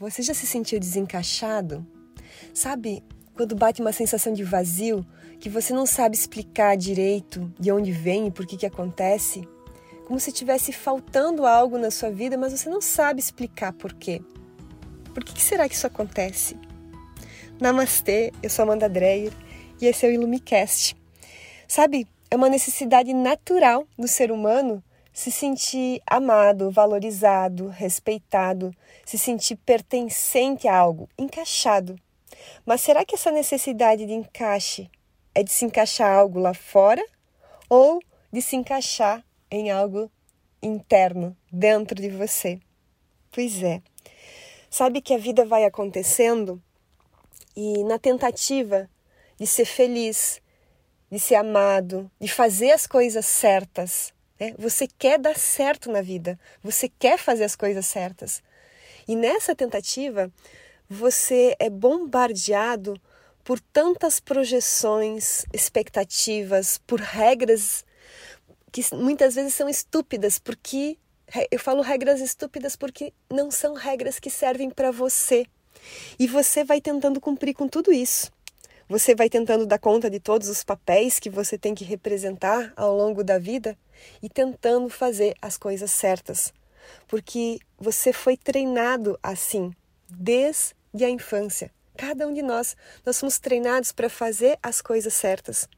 Você já se sentiu desencaixado? Sabe quando bate uma sensação de vazio que você não sabe explicar direito de onde vem e por que, que acontece? Como se tivesse faltando algo na sua vida, mas você não sabe explicar por quê. Por que, que será que isso acontece? Namastê, eu sou Amanda Dreyer e esse é o Ilumicast. Sabe, é uma necessidade natural do ser humano se sentir amado, valorizado, respeitado, se sentir pertencente a algo, encaixado. Mas será que essa necessidade de encaixe é de se encaixar algo lá fora ou de se encaixar em algo interno, dentro de você? Pois é. Sabe que a vida vai acontecendo e na tentativa de ser feliz, de ser amado, de fazer as coisas certas, né? Você quer dar certo na vida, você quer fazer as coisas certas. E nessa tentativa, você é bombardeado por tantas projeções, expectativas, por regras que muitas vezes são estúpidas, porque eu falo regras estúpidas porque não são regras que servem para você. E você vai tentando cumprir com tudo isso. Você vai tentando dar conta de todos os papéis que você tem que representar ao longo da vida e tentando fazer as coisas certas, porque você foi treinado assim desde a infância. Cada um de nós, nós somos treinados para fazer as coisas certas.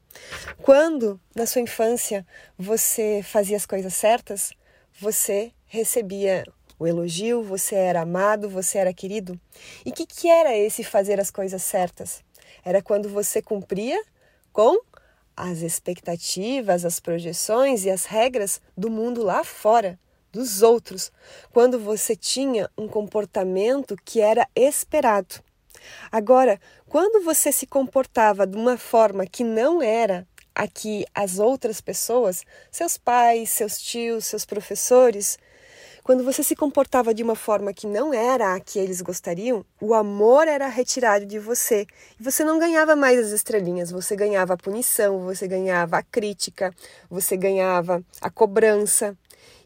Quando na sua infância você fazia as coisas certas, você recebia o elogio, você era amado, você era querido. E o que, que era esse fazer as coisas certas? Era quando você cumpria com as expectativas, as projeções e as regras do mundo lá fora, dos outros, quando você tinha um comportamento que era esperado. Agora, quando você se comportava de uma forma que não era a que as outras pessoas, seus pais, seus tios, seus professores, quando você se comportava de uma forma que não era a que eles gostariam, o amor era retirado de você e você não ganhava mais as estrelinhas, você ganhava a punição, você ganhava a crítica, você ganhava a cobrança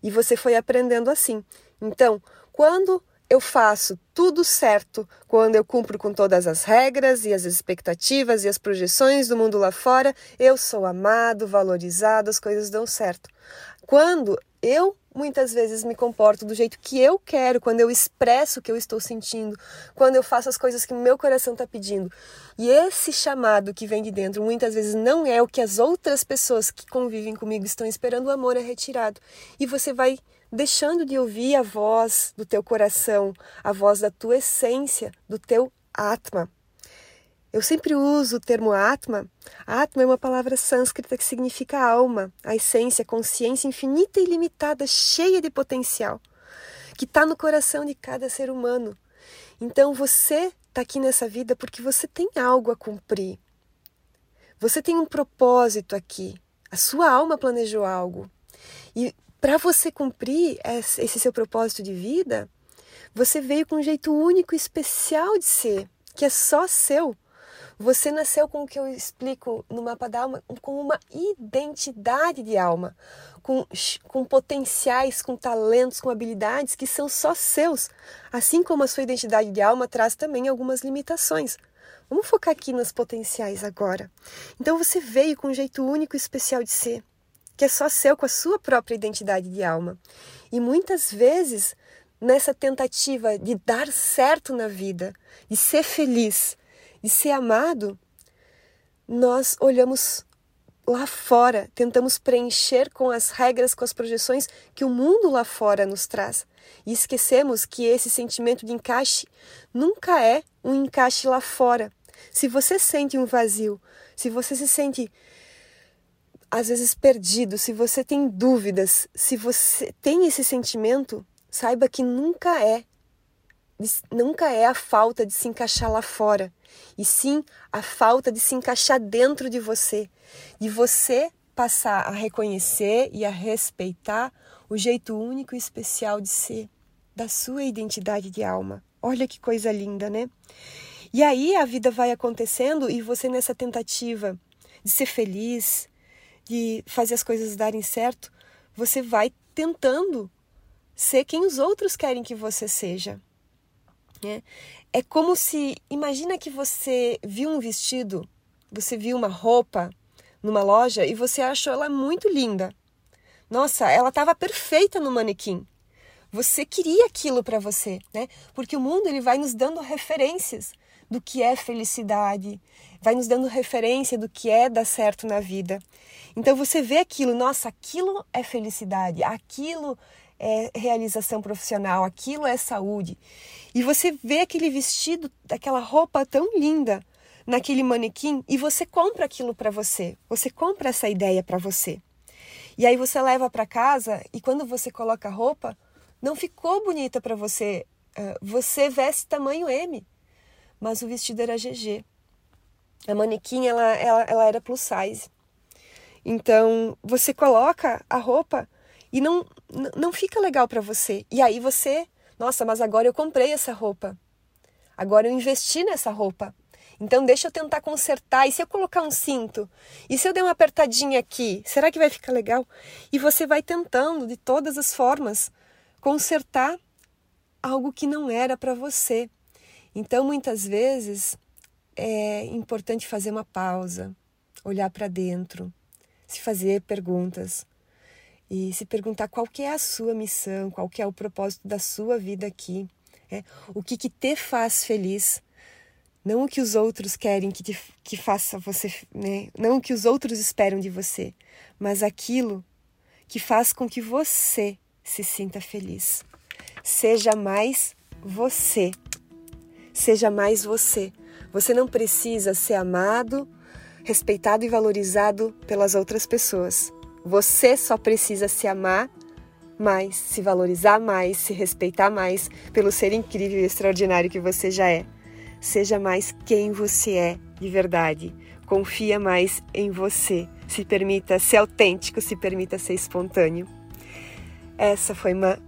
e você foi aprendendo assim. Então, quando eu faço tudo certo quando eu cumpro com todas as regras e as expectativas e as projeções do mundo lá fora, eu sou amado, valorizado, as coisas dão certo. Quando eu muitas vezes me comporto do jeito que eu quero, quando eu expresso o que eu estou sentindo, quando eu faço as coisas que meu coração está pedindo. E esse chamado que vem de dentro muitas vezes não é o que as outras pessoas que convivem comigo estão esperando, o amor é retirado. E você vai deixando de ouvir a voz do teu coração, a voz da tua essência, do teu Atma. Eu sempre uso o termo Atma. Atma é uma palavra sânscrita que significa alma, a essência, a consciência infinita e ilimitada, cheia de potencial, que está no coração de cada ser humano. Então você está aqui nessa vida porque você tem algo a cumprir. Você tem um propósito aqui. A sua alma planejou algo. E para você cumprir esse seu propósito de vida, você veio com um jeito único e especial de ser, que é só seu. Você nasceu com o que eu explico no mapa da alma, com uma identidade de alma, com, com potenciais, com talentos, com habilidades que são só seus. Assim como a sua identidade de alma traz também algumas limitações. Vamos focar aqui nas potenciais agora. Então você veio com um jeito único e especial de ser, que é só seu, com a sua própria identidade de alma. E muitas vezes, nessa tentativa de dar certo na vida, de ser feliz, de ser amado, nós olhamos lá fora, tentamos preencher com as regras, com as projeções que o mundo lá fora nos traz. E esquecemos que esse sentimento de encaixe nunca é um encaixe lá fora. Se você sente um vazio, se você se sente às vezes perdido, se você tem dúvidas, se você tem esse sentimento, saiba que nunca é nunca é a falta de se encaixar lá fora, e sim a falta de se encaixar dentro de você, de você passar a reconhecer e a respeitar o jeito único e especial de ser, da sua identidade de alma. Olha que coisa linda, né? E aí a vida vai acontecendo e você nessa tentativa de ser feliz, de fazer as coisas darem certo, você vai tentando ser quem os outros querem que você seja. É, é como se, imagina que você viu um vestido, você viu uma roupa numa loja e você achou ela muito linda. Nossa, ela estava perfeita no manequim. Você queria aquilo para você, né? Porque o mundo ele vai nos dando referências do que é felicidade, vai nos dando referência do que é dar certo na vida. Então você vê aquilo, nossa, aquilo é felicidade, aquilo é realização profissional, aquilo é saúde. E você vê aquele vestido, aquela roupa tão linda naquele manequim e você compra aquilo para você. Você compra essa ideia para você. E aí você leva para casa e quando você coloca a roupa, não ficou bonita para você. Você veste tamanho M, mas o vestido era GG. A manequim ela, ela, ela era plus size. Então você coloca a roupa e não, não fica legal para você. E aí você, nossa, mas agora eu comprei essa roupa. Agora eu investi nessa roupa. Então deixa eu tentar consertar. E se eu colocar um cinto? E se eu der uma apertadinha aqui? Será que vai ficar legal? E você vai tentando de todas as formas consertar algo que não era para você. Então muitas vezes é importante fazer uma pausa, olhar para dentro, se fazer perguntas e se perguntar qual que é a sua missão, qual que é o propósito da sua vida aqui, é, o que, que te faz feliz, não o que os outros querem que, te, que faça você, né? não o que os outros esperam de você, mas aquilo que faz com que você se sinta feliz. Seja mais você. Seja mais você. Você não precisa ser amado, respeitado e valorizado pelas outras pessoas. Você só precisa se amar mais, se valorizar mais, se respeitar mais pelo ser incrível e extraordinário que você já é. Seja mais quem você é de verdade. Confia mais em você. Se permita ser autêntico, se permita ser espontâneo. Essa foi uma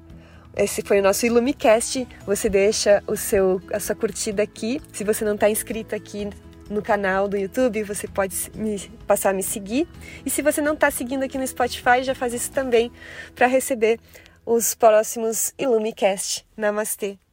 esse foi o nosso Ilumicast. Você deixa o seu, a sua curtida aqui. Se você não está inscrito aqui no canal do YouTube, você pode me, passar a me seguir. E se você não está seguindo aqui no Spotify, já faz isso também para receber os próximos Ilumicast. Namastê!